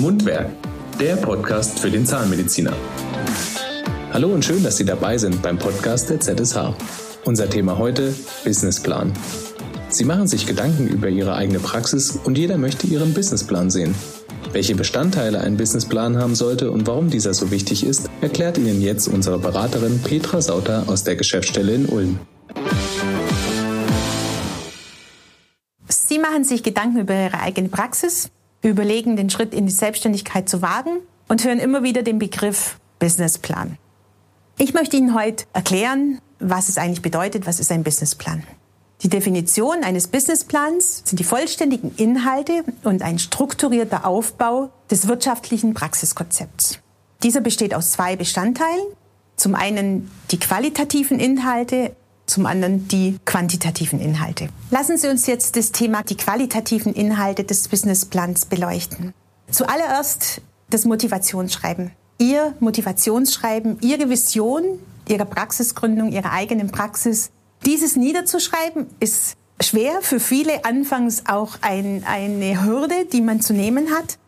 Mundwerk, der Podcast für den Zahnmediziner. Hallo und schön, dass Sie dabei sind beim Podcast der ZSH. Unser Thema heute Businessplan. Sie machen sich Gedanken über Ihre eigene Praxis und jeder möchte Ihren Businessplan sehen. Welche Bestandteile ein Businessplan haben sollte und warum dieser so wichtig ist, erklärt Ihnen jetzt unsere Beraterin Petra Sauter aus der Geschäftsstelle in Ulm. Sie machen sich Gedanken über Ihre eigene Praxis, überlegen, den Schritt in die Selbstständigkeit zu wagen und hören immer wieder den Begriff Businessplan. Ich möchte Ihnen heute erklären, was es eigentlich bedeutet, was ist ein Businessplan. Die Definition eines Businessplans sind die vollständigen Inhalte und ein strukturierter Aufbau des wirtschaftlichen Praxiskonzepts. Dieser besteht aus zwei Bestandteilen. Zum einen die qualitativen Inhalte, zum anderen die quantitativen Inhalte. Lassen Sie uns jetzt das Thema die qualitativen Inhalte des Businessplans beleuchten. Zuallererst das Motivationsschreiben. Ihr Motivationsschreiben, Ihre Vision Ihrer Praxisgründung, Ihrer eigenen Praxis dieses niederzuschreiben ist schwer, für viele anfangs auch ein, eine Hürde, die man zu nehmen hat.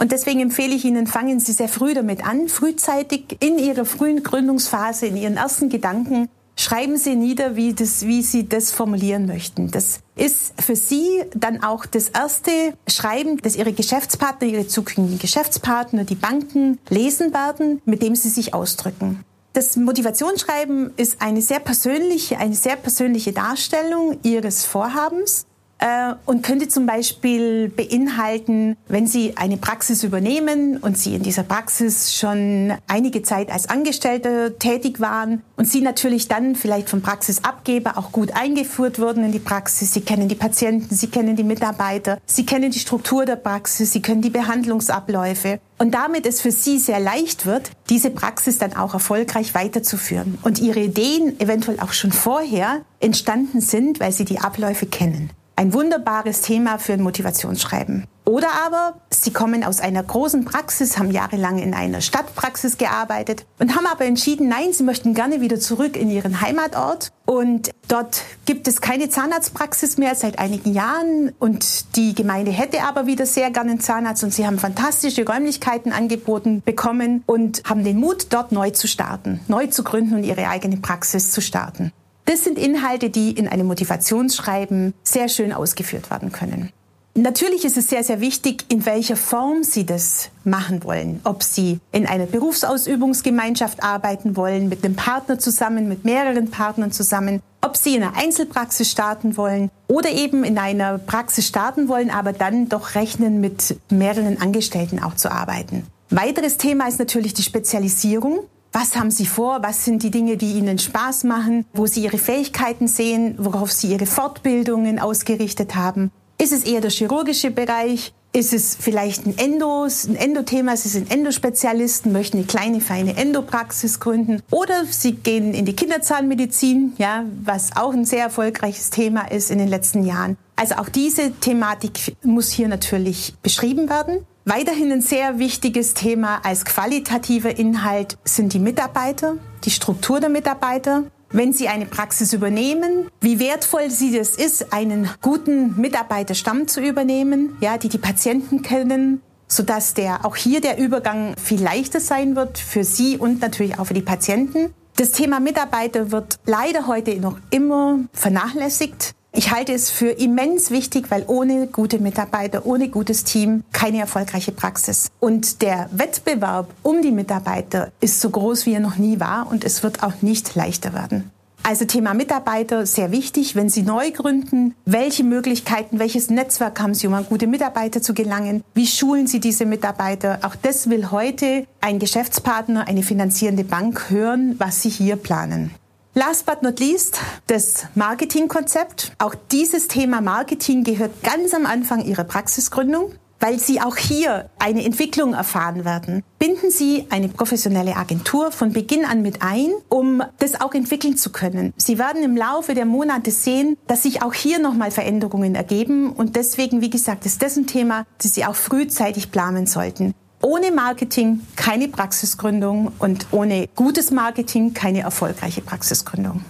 Und deswegen empfehle ich Ihnen, fangen Sie sehr früh damit an, frühzeitig in Ihrer frühen Gründungsphase, in Ihren ersten Gedanken, schreiben Sie nieder, wie, das, wie Sie das formulieren möchten. Das ist für Sie dann auch das erste Schreiben, das Ihre Geschäftspartner, Ihre zukünftigen Geschäftspartner, die Banken lesen werden, mit dem Sie sich ausdrücken. Das Motivationsschreiben ist eine sehr persönliche, eine sehr persönliche Darstellung Ihres Vorhabens äh, und könnte zum Beispiel beinhalten, wenn Sie eine Praxis übernehmen und Sie in dieser Praxis schon einige Zeit als Angestellte tätig waren und Sie natürlich dann vielleicht vom Praxisabgeber auch gut eingeführt wurden in die Praxis. Sie kennen die Patienten, Sie kennen die Mitarbeiter, Sie kennen die Struktur der Praxis, Sie kennen die Behandlungsabläufe. Und damit es für Sie sehr leicht wird, diese Praxis dann auch erfolgreich weiterzuführen. Und Ihre Ideen eventuell auch schon vorher entstanden sind, weil Sie die Abläufe kennen ein wunderbares Thema für ein Motivationsschreiben. Oder aber Sie kommen aus einer großen Praxis, haben jahrelang in einer Stadtpraxis gearbeitet und haben aber entschieden, nein, Sie möchten gerne wieder zurück in Ihren Heimatort. Und dort gibt es keine Zahnarztpraxis mehr seit einigen Jahren und die Gemeinde hätte aber wieder sehr gerne einen Zahnarzt und Sie haben fantastische Räumlichkeiten angeboten bekommen und haben den Mut, dort neu zu starten, neu zu gründen und Ihre eigene Praxis zu starten. Das sind Inhalte, die in einem Motivationsschreiben sehr schön ausgeführt werden können. Natürlich ist es sehr, sehr wichtig, in welcher Form Sie das machen wollen. Ob Sie in einer Berufsausübungsgemeinschaft arbeiten wollen, mit einem Partner zusammen, mit mehreren Partnern zusammen, ob Sie in einer Einzelpraxis starten wollen oder eben in einer Praxis starten wollen, aber dann doch rechnen, mit mehreren Angestellten auch zu arbeiten. Weiteres Thema ist natürlich die Spezialisierung. Was haben Sie vor? Was sind die Dinge, die Ihnen Spaß machen? Wo Sie Ihre Fähigkeiten sehen? Worauf Sie Ihre Fortbildungen ausgerichtet haben? Ist es eher der chirurgische Bereich? Ist es vielleicht ein Endos, ein Endothema? Sie sind Endospezialisten, möchten eine kleine, feine Endopraxis gründen. Oder Sie gehen in die Kinderzahnmedizin, ja, was auch ein sehr erfolgreiches Thema ist in den letzten Jahren. Also auch diese Thematik muss hier natürlich beschrieben werden. Weiterhin ein sehr wichtiges Thema als qualitativer Inhalt sind die Mitarbeiter, die Struktur der Mitarbeiter. Wenn Sie eine Praxis übernehmen, wie wertvoll Sie das ist, einen guten Mitarbeiterstamm zu übernehmen, ja, die die Patienten kennen, sodass der, auch hier der Übergang viel leichter sein wird für Sie und natürlich auch für die Patienten. Das Thema Mitarbeiter wird leider heute noch immer vernachlässigt. Ich halte es für immens wichtig, weil ohne gute Mitarbeiter, ohne gutes Team keine erfolgreiche Praxis. Und der Wettbewerb um die Mitarbeiter ist so groß, wie er noch nie war und es wird auch nicht leichter werden. Also Thema Mitarbeiter sehr wichtig, wenn Sie neu gründen. Welche Möglichkeiten, welches Netzwerk haben Sie, um an gute Mitarbeiter zu gelangen? Wie schulen Sie diese Mitarbeiter? Auch das will heute ein Geschäftspartner, eine finanzierende Bank hören, was Sie hier planen. Last but not least, das Marketingkonzept. Auch dieses Thema Marketing gehört ganz am Anfang Ihrer Praxisgründung, weil Sie auch hier eine Entwicklung erfahren werden. Binden Sie eine professionelle Agentur von Beginn an mit ein, um das auch entwickeln zu können. Sie werden im Laufe der Monate sehen, dass sich auch hier nochmal Veränderungen ergeben und deswegen, wie gesagt, ist das ein Thema, das Sie auch frühzeitig planen sollten. Ohne Marketing keine Praxisgründung und ohne gutes Marketing keine erfolgreiche Praxisgründung.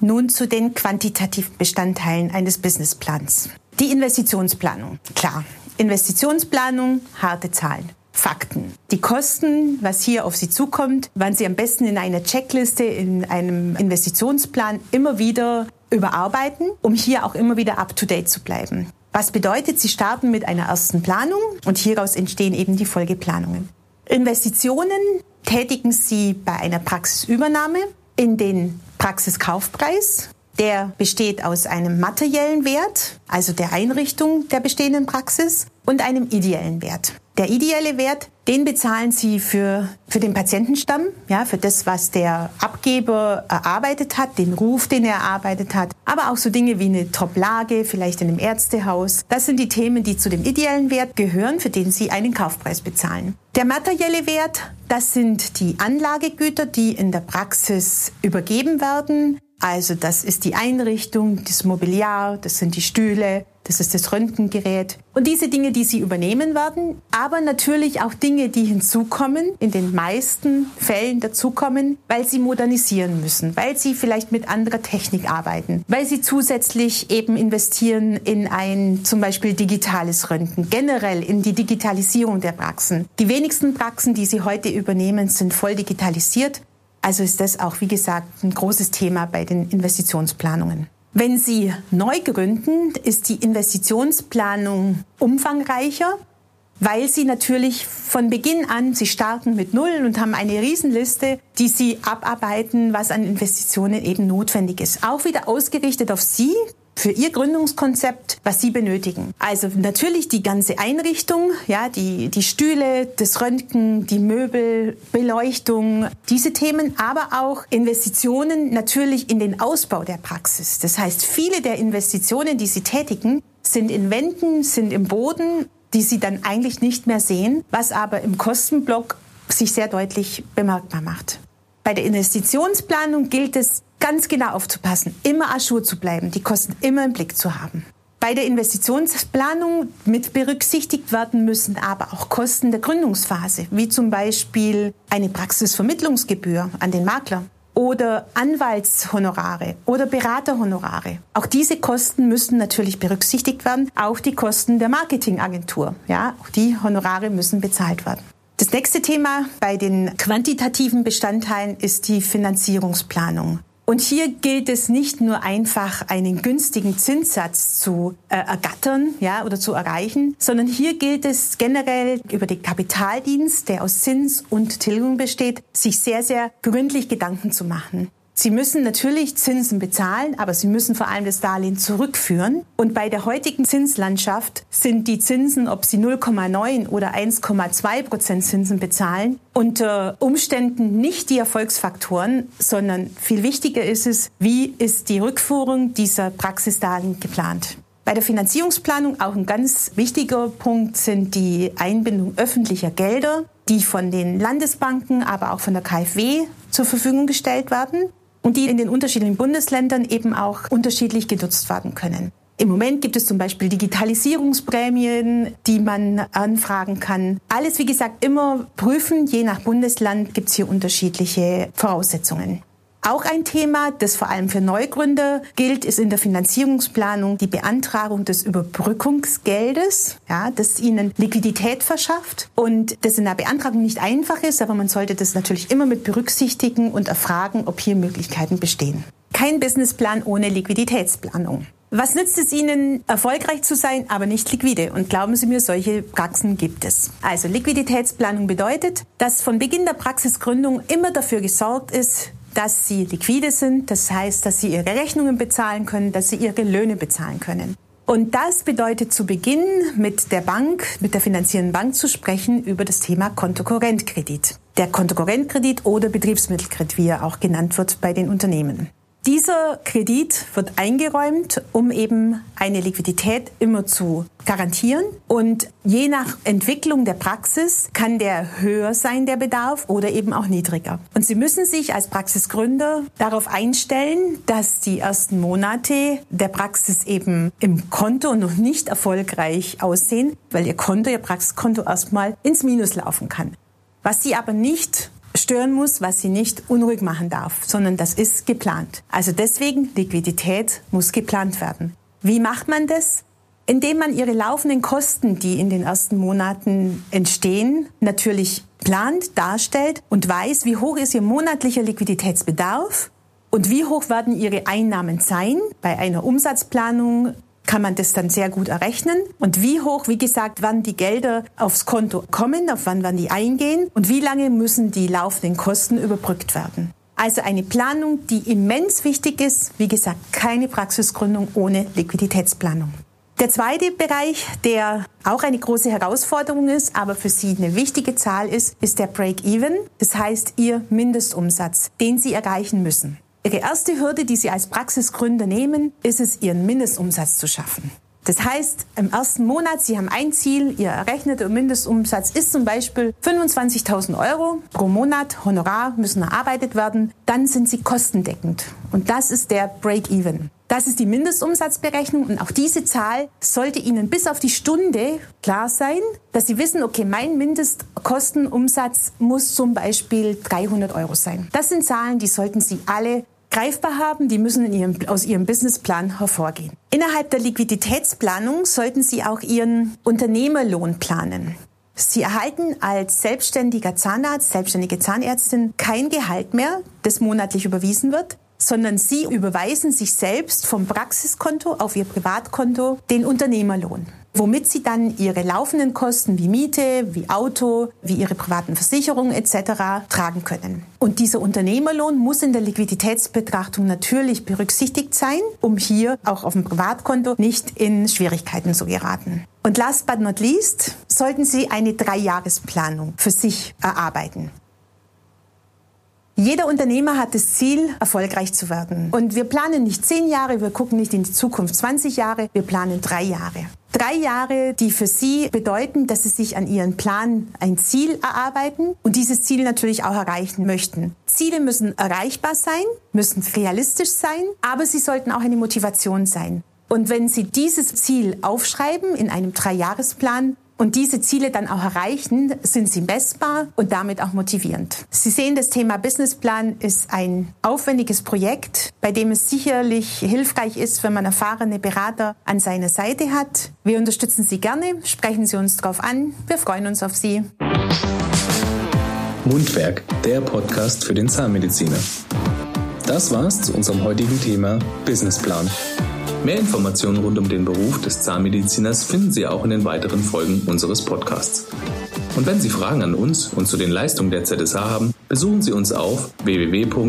Nun zu den quantitativen Bestandteilen eines Businessplans. Die Investitionsplanung. Klar, Investitionsplanung, harte Zahlen. Fakten. Die Kosten, was hier auf Sie zukommt, werden Sie am besten in einer Checkliste, in einem Investitionsplan immer wieder überarbeiten, um hier auch immer wieder up-to-date zu bleiben. Was bedeutet, Sie starten mit einer ersten Planung und hieraus entstehen eben die Folgeplanungen. Investitionen tätigen Sie bei einer Praxisübernahme in den Praxiskaufpreis. Der besteht aus einem materiellen Wert, also der Einrichtung der bestehenden Praxis, und einem ideellen Wert. Der ideelle Wert, den bezahlen Sie für, für den Patientenstamm, ja, für das, was der Abgeber erarbeitet hat, den Ruf, den er erarbeitet hat, aber auch so Dinge wie eine Top-Lage, vielleicht in einem Ärztehaus. Das sind die Themen, die zu dem ideellen Wert gehören, für den Sie einen Kaufpreis bezahlen. Der materielle Wert, das sind die Anlagegüter, die in der Praxis übergeben werden. Also das ist die Einrichtung, das Mobiliar, das sind die Stühle, das ist das Röntgengerät und diese Dinge, die Sie übernehmen werden, aber natürlich auch Dinge, die hinzukommen, in den meisten Fällen dazukommen, weil Sie modernisieren müssen, weil Sie vielleicht mit anderer Technik arbeiten, weil Sie zusätzlich eben investieren in ein zum Beispiel digitales Röntgen, generell in die Digitalisierung der Praxen. Die wenigsten Praxen, die Sie heute übernehmen, sind voll digitalisiert. Also ist das auch, wie gesagt, ein großes Thema bei den Investitionsplanungen. Wenn Sie neu gründen, ist die Investitionsplanung umfangreicher, weil Sie natürlich von Beginn an, Sie starten mit Null und haben eine Riesenliste, die Sie abarbeiten, was an Investitionen eben notwendig ist. Auch wieder ausgerichtet auf Sie, für ihr Gründungskonzept, was sie benötigen. Also natürlich die ganze Einrichtung, ja, die, die Stühle, das Röntgen, die Möbel, Beleuchtung, diese Themen, aber auch Investitionen natürlich in den Ausbau der Praxis. Das heißt, viele der Investitionen, die sie tätigen, sind in Wänden, sind im Boden, die sie dann eigentlich nicht mehr sehen, was aber im Kostenblock sich sehr deutlich bemerkbar macht. Bei der Investitionsplanung gilt es, ganz genau aufzupassen, immer Aschur zu bleiben, die Kosten immer im Blick zu haben. Bei der Investitionsplanung mit berücksichtigt werden müssen aber auch Kosten der Gründungsphase, wie zum Beispiel eine Praxisvermittlungsgebühr an den Makler oder Anwaltshonorare oder Beraterhonorare. Auch diese Kosten müssen natürlich berücksichtigt werden, auch die Kosten der Marketingagentur. Ja, auch die Honorare müssen bezahlt werden. Das nächste Thema bei den quantitativen Bestandteilen ist die Finanzierungsplanung. Und hier gilt es nicht nur einfach einen günstigen Zinssatz zu äh, ergattern, ja, oder zu erreichen, sondern hier gilt es generell über den Kapitaldienst, der aus Zins und Tilgung besteht, sich sehr, sehr gründlich Gedanken zu machen. Sie müssen natürlich Zinsen bezahlen, aber Sie müssen vor allem das Darlehen zurückführen. Und bei der heutigen Zinslandschaft sind die Zinsen, ob Sie 0,9 oder 1,2 Prozent Zinsen bezahlen, unter Umständen nicht die Erfolgsfaktoren, sondern viel wichtiger ist es, wie ist die Rückführung dieser Praxisdarlehen geplant. Bei der Finanzierungsplanung auch ein ganz wichtiger Punkt sind die Einbindung öffentlicher Gelder, die von den Landesbanken, aber auch von der KfW zur Verfügung gestellt werden und die in den unterschiedlichen Bundesländern eben auch unterschiedlich genutzt werden können. Im Moment gibt es zum Beispiel Digitalisierungsprämien, die man anfragen kann. Alles, wie gesagt, immer prüfen. Je nach Bundesland gibt es hier unterschiedliche Voraussetzungen. Auch ein Thema, das vor allem für Neugründer gilt, ist in der Finanzierungsplanung die Beantragung des Überbrückungsgeldes, ja, das ihnen Liquidität verschafft und das in der Beantragung nicht einfach ist, aber man sollte das natürlich immer mit berücksichtigen und erfragen, ob hier Möglichkeiten bestehen. Kein Businessplan ohne Liquiditätsplanung. Was nützt es Ihnen, erfolgreich zu sein, aber nicht liquide? Und glauben Sie mir, solche Praxen gibt es. Also Liquiditätsplanung bedeutet, dass von Beginn der Praxisgründung immer dafür gesorgt ist, dass sie liquide sind, das heißt, dass sie ihre Rechnungen bezahlen können, dass sie ihre Löhne bezahlen können. Und das bedeutet zu Beginn mit der Bank, mit der finanzierenden Bank zu sprechen über das Thema Kontokorrentkredit. Der Kontokorrentkredit oder Betriebsmittelkredit, wie er auch genannt wird bei den Unternehmen. Dieser Kredit wird eingeräumt, um eben eine Liquidität immer zu garantieren. Und je nach Entwicklung der Praxis kann der höher sein, der Bedarf, oder eben auch niedriger. Und Sie müssen sich als Praxisgründer darauf einstellen, dass die ersten Monate der Praxis eben im Konto noch nicht erfolgreich aussehen, weil Ihr Konto, Ihr Praxiskonto erstmal ins Minus laufen kann. Was Sie aber nicht stören muss, was sie nicht unruhig machen darf, sondern das ist geplant. Also deswegen, Liquidität muss geplant werden. Wie macht man das? indem man ihre laufenden Kosten, die in den ersten Monaten entstehen, natürlich plant, darstellt und weiß, wie hoch ist ihr monatlicher Liquiditätsbedarf und wie hoch werden ihre Einnahmen sein. Bei einer Umsatzplanung kann man das dann sehr gut errechnen. Und wie hoch, wie gesagt, wann die Gelder aufs Konto kommen, auf wann wann die eingehen und wie lange müssen die laufenden Kosten überbrückt werden. Also eine Planung, die immens wichtig ist. Wie gesagt, keine Praxisgründung ohne Liquiditätsplanung. Der zweite Bereich, der auch eine große Herausforderung ist, aber für Sie eine wichtige Zahl ist, ist der Break-Even. Das heißt, Ihr Mindestumsatz, den Sie erreichen müssen. Ihre erste Hürde, die Sie als Praxisgründer nehmen, ist es, Ihren Mindestumsatz zu schaffen. Das heißt, im ersten Monat, Sie haben ein Ziel, Ihr errechneter Mindestumsatz ist zum Beispiel 25.000 Euro pro Monat, Honorar müssen erarbeitet werden, dann sind Sie kostendeckend. Und das ist der Break-Even. Das ist die Mindestumsatzberechnung und auch diese Zahl sollte Ihnen bis auf die Stunde klar sein, dass Sie wissen, okay, mein Mindestkostenumsatz muss zum Beispiel 300 Euro sein. Das sind Zahlen, die sollten Sie alle greifbar haben, die müssen ihrem, aus Ihrem Businessplan hervorgehen. Innerhalb der Liquiditätsplanung sollten Sie auch Ihren Unternehmerlohn planen. Sie erhalten als selbstständiger Zahnarzt, selbstständige Zahnärztin kein Gehalt mehr, das monatlich überwiesen wird, sondern Sie überweisen sich selbst vom Praxiskonto auf Ihr Privatkonto den Unternehmerlohn womit sie dann ihre laufenden Kosten wie Miete, wie Auto, wie ihre privaten Versicherungen etc. tragen können. Und dieser Unternehmerlohn muss in der Liquiditätsbetrachtung natürlich berücksichtigt sein, um hier auch auf dem Privatkonto nicht in Schwierigkeiten zu geraten. Und last but not least sollten Sie eine Dreijahresplanung für sich erarbeiten. Jeder Unternehmer hat das Ziel, erfolgreich zu werden. Und wir planen nicht zehn Jahre, wir gucken nicht in die Zukunft 20 Jahre, wir planen drei Jahre. Drei Jahre, die für Sie bedeuten, dass Sie sich an Ihren Plan ein Ziel erarbeiten und dieses Ziel natürlich auch erreichen möchten. Ziele müssen erreichbar sein, müssen realistisch sein, aber sie sollten auch eine Motivation sein. Und wenn Sie dieses Ziel aufschreiben in einem Dreijahresplan, und diese Ziele dann auch erreichen, sind sie messbar und damit auch motivierend. Sie sehen, das Thema Businessplan ist ein aufwendiges Projekt, bei dem es sicherlich hilfreich ist, wenn man erfahrene Berater an seiner Seite hat. Wir unterstützen Sie gerne, sprechen Sie uns darauf an. Wir freuen uns auf Sie. Mundwerk, der Podcast für den Zahnmediziner. Das war's zu unserem heutigen Thema Businessplan. Mehr Informationen rund um den Beruf des Zahnmediziners finden Sie auch in den weiteren Folgen unseres Podcasts. Und wenn Sie Fragen an uns und zu den Leistungen der ZSH haben, besuchen Sie uns auf www.zsh.de.